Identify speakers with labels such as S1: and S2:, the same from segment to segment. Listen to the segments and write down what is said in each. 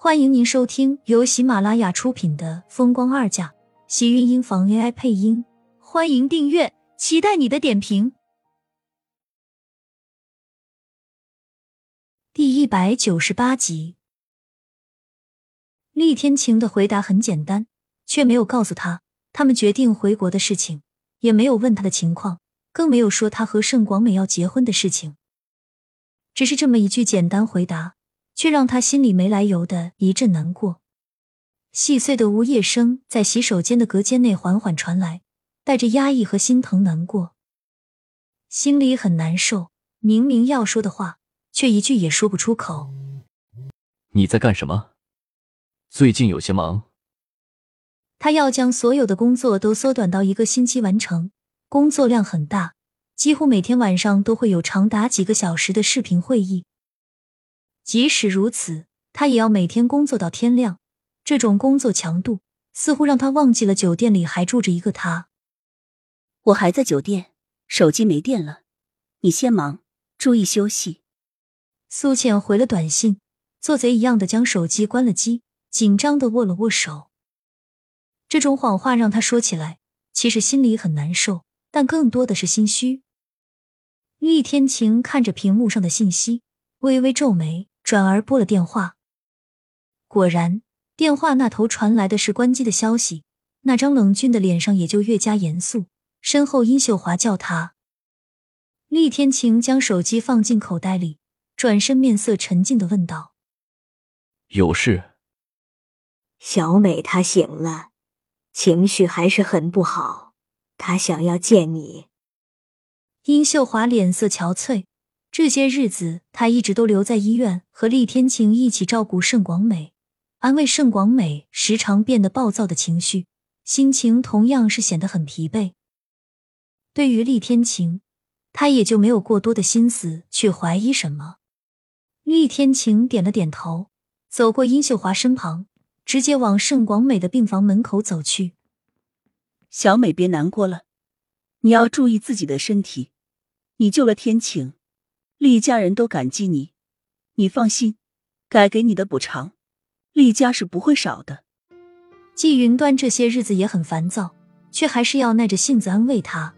S1: 欢迎您收听由喜马拉雅出品的《风光二嫁》，喜运音房 AI 配音。欢迎订阅，期待你的点评。第一百九十八集，厉天晴的回答很简单，却没有告诉他他们决定回国的事情，也没有问他的情况，更没有说他和盛广美要结婚的事情。只是这么一句简单回答。却让他心里没来由的一阵难过。细碎的呜咽声在洗手间的隔间内缓缓传来，带着压抑和心疼难过，心里很难受。明明要说的话，却一句也说不出口。
S2: 你在干什么？最近有些忙。
S1: 他要将所有的工作都缩短到一个星期完成，工作量很大，几乎每天晚上都会有长达几个小时的视频会议。即使如此，他也要每天工作到天亮。这种工作强度似乎让他忘记了酒店里还住着一个他。
S3: 我还在酒店，手机没电了，你先忙，注意休息。
S1: 苏浅回了短信，做贼一样的将手机关了机，紧张的握了握手。这种谎话让他说起来，其实心里很难受，但更多的是心虚。厉天晴看着屏幕上的信息，微微皱眉。转而拨了电话，果然，电话那头传来的是关机的消息。那张冷峻的脸上也就越加严肃。身后，殷秀华叫他。厉天晴将手机放进口袋里，转身，面色沉静的问道：“
S2: 有事？”
S4: 小美她醒了，情绪还是很不好，她想要见你。
S1: 殷秀华脸色憔悴。这些日子，他一直都留在医院，和厉天晴一起照顾盛广美，安慰盛广美时常变得暴躁的情绪，心情同样是显得很疲惫。对于厉天晴，他也就没有过多的心思去怀疑什么。厉天晴点了点头，走过殷秀华身旁，直接往盛广美的病房门口走去。
S3: 小美，别难过了，你要注意自己的身体，你救了天晴。厉家人都感激你，你放心，该给你的补偿，厉家是不会少的。
S1: 季云端这些日子也很烦躁，却还是要耐着性子安慰他。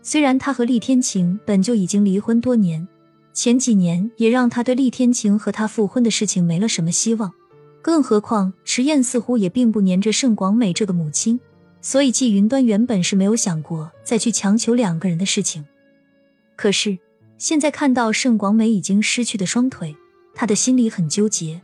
S1: 虽然他和厉天晴本就已经离婚多年，前几年也让他对厉天晴和他复婚的事情没了什么希望，更何况迟燕似乎也并不粘着盛广美这个母亲，所以季云端原本是没有想过再去强求两个人的事情。可是。现在看到盛广美已经失去的双腿，他的心里很纠结。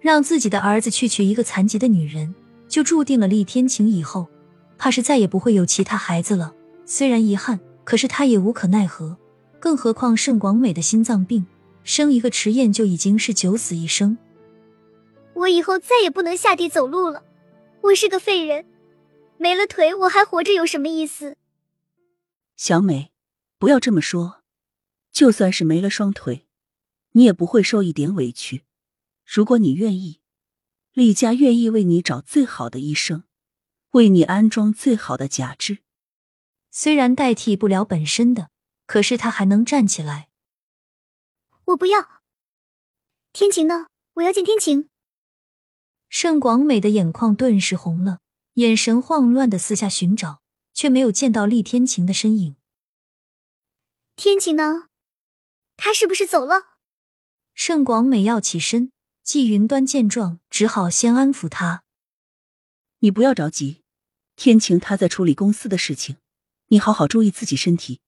S1: 让自己的儿子去娶一个残疾的女人，就注定了厉天晴以后怕是再也不会有其他孩子了。虽然遗憾，可是他也无可奈何。更何况盛广美的心脏病，生一个迟燕就已经是九死一生。
S5: 我以后再也不能下地走路了，我是个废人，没了腿我还活着有什么意思？
S3: 小美，不要这么说。就算是没了双腿，你也不会受一点委屈。如果你愿意，厉家愿意为你找最好的医生，为你安装最好的假肢。
S1: 虽然代替不了本身的，可是他还能站起来。
S5: 我不要。天晴呢？我要见天晴。
S1: 盛广美的眼眶顿时红了，眼神慌乱的四下寻找，却没有见到厉天晴的身影。
S5: 天晴呢？他是不是走了？
S1: 盛广美要起身，季云端见状，只好先安抚他：“
S3: 你不要着急，天晴他在处理公司的事情，你好好注意自己身体。”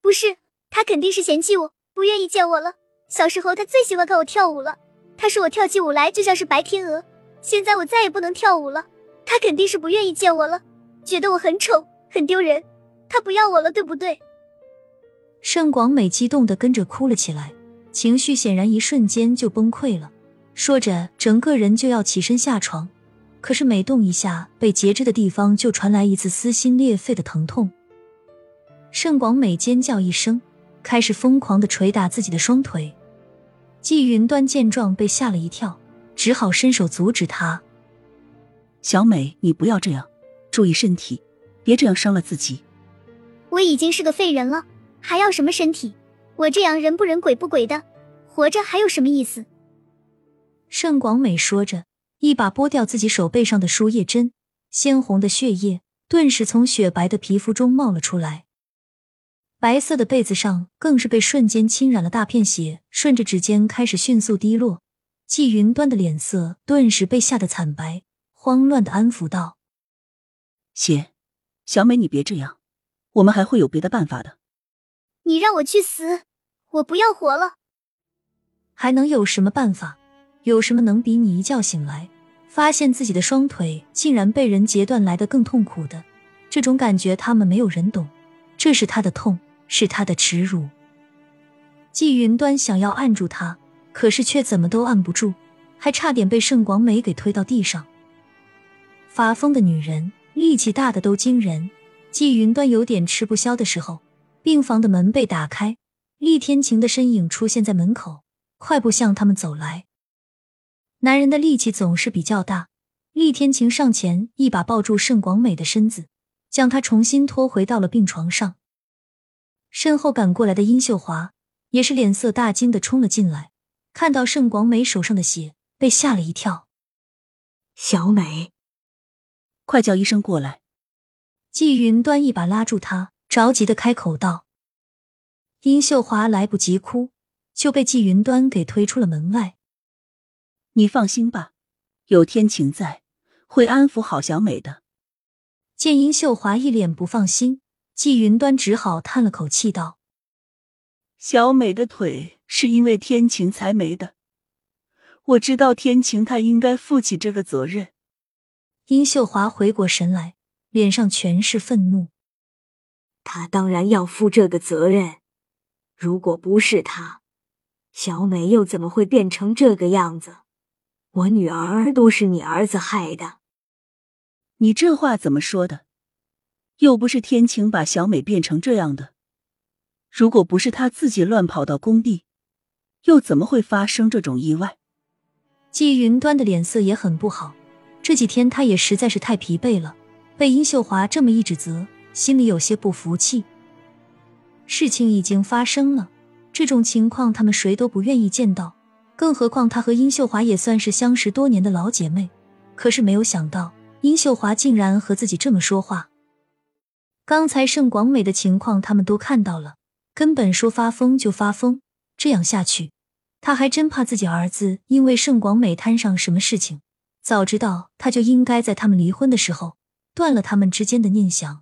S5: 不是，他肯定是嫌弃我，不愿意见我了。小时候他最喜欢看我跳舞了，他说我跳起舞来就像是白天鹅。现在我再也不能跳舞了，他肯定是不愿意见我了，觉得我很丑，很丢人。他不要我了，对不对？
S1: 盛广美激动的跟着哭了起来，情绪显然一瞬间就崩溃了。说着，整个人就要起身下床，可是每动一下，被截肢的地方就传来一次撕心裂肺的疼痛。盛广美尖叫一声，开始疯狂的捶打自己的双腿。季云端见状被吓了一跳，只好伸手阻止他：“
S3: 小美，你不要这样，注意身体，别这样伤了自己。
S5: 我已经是个废人了。”还要什么身体？我这样人不人鬼不鬼的，活着还有什么意思？
S1: 盛广美说着，一把剥掉自己手背上的输液针，鲜红的血液顿时从雪白的皮肤中冒了出来。白色的被子上更是被瞬间侵染了大片血，顺着指尖开始迅速滴落。季云端的脸色顿时被吓得惨白，慌乱的安抚道：“
S3: 血，小美，你别这样，我们还会有别的办法的。
S5: 你让我去死，我不要活了。
S1: 还能有什么办法？有什么能比你一觉醒来，发现自己的双腿竟然被人截断来的更痛苦的？这种感觉，他们没有人懂。这是他的痛，是他的耻辱。”季云端想要按住他。可是却怎么都按不住，还差点被盛广美给推到地上。发疯的女人，力气大的都惊人。季云端有点吃不消的时候，病房的门被打开，厉天晴的身影出现在门口，快步向他们走来。男人的力气总是比较大，厉天晴上前一把抱住盛广美的身子，将她重新拖回到了病床上。身后赶过来的殷秀华也是脸色大惊的冲了进来。看到盛广美手上的血，被吓了一跳。
S4: 小美，
S3: 快叫医生过来！
S1: 季云端一把拉住他，着急的开口道。殷秀华来不及哭，就被季云端给推出了门外。
S3: 你放心吧，有天晴在，会安抚好小美的。
S1: 见殷秀华一脸不放心，季云端只好叹了口气道。
S3: 小美的腿是因为天晴才没的，我知道天晴她应该负起这个责任。
S1: 殷秀华回过神来，脸上全是愤怒。
S4: 他当然要负这个责任，如果不是他，小美又怎么会变成这个样子？我女儿都是你儿子害的。
S3: 你这话怎么说的？又不是天晴把小美变成这样的。如果不是他自己乱跑到工地，又怎么会发生这种意外？
S1: 季云端的脸色也很不好，这几天他也实在是太疲惫了，被殷秀华这么一指责，心里有些不服气。事情已经发生了，这种情况他们谁都不愿意见到，更何况他和殷秀华也算是相识多年的老姐妹。可是没有想到，殷秀华竟然和自己这么说话。刚才盛广美的情况他们都看到了。根本说发疯就发疯，这样下去，他还真怕自己儿子因为盛广美摊上什么事情。早知道他就应该在他们离婚的时候断了他们之间的念想。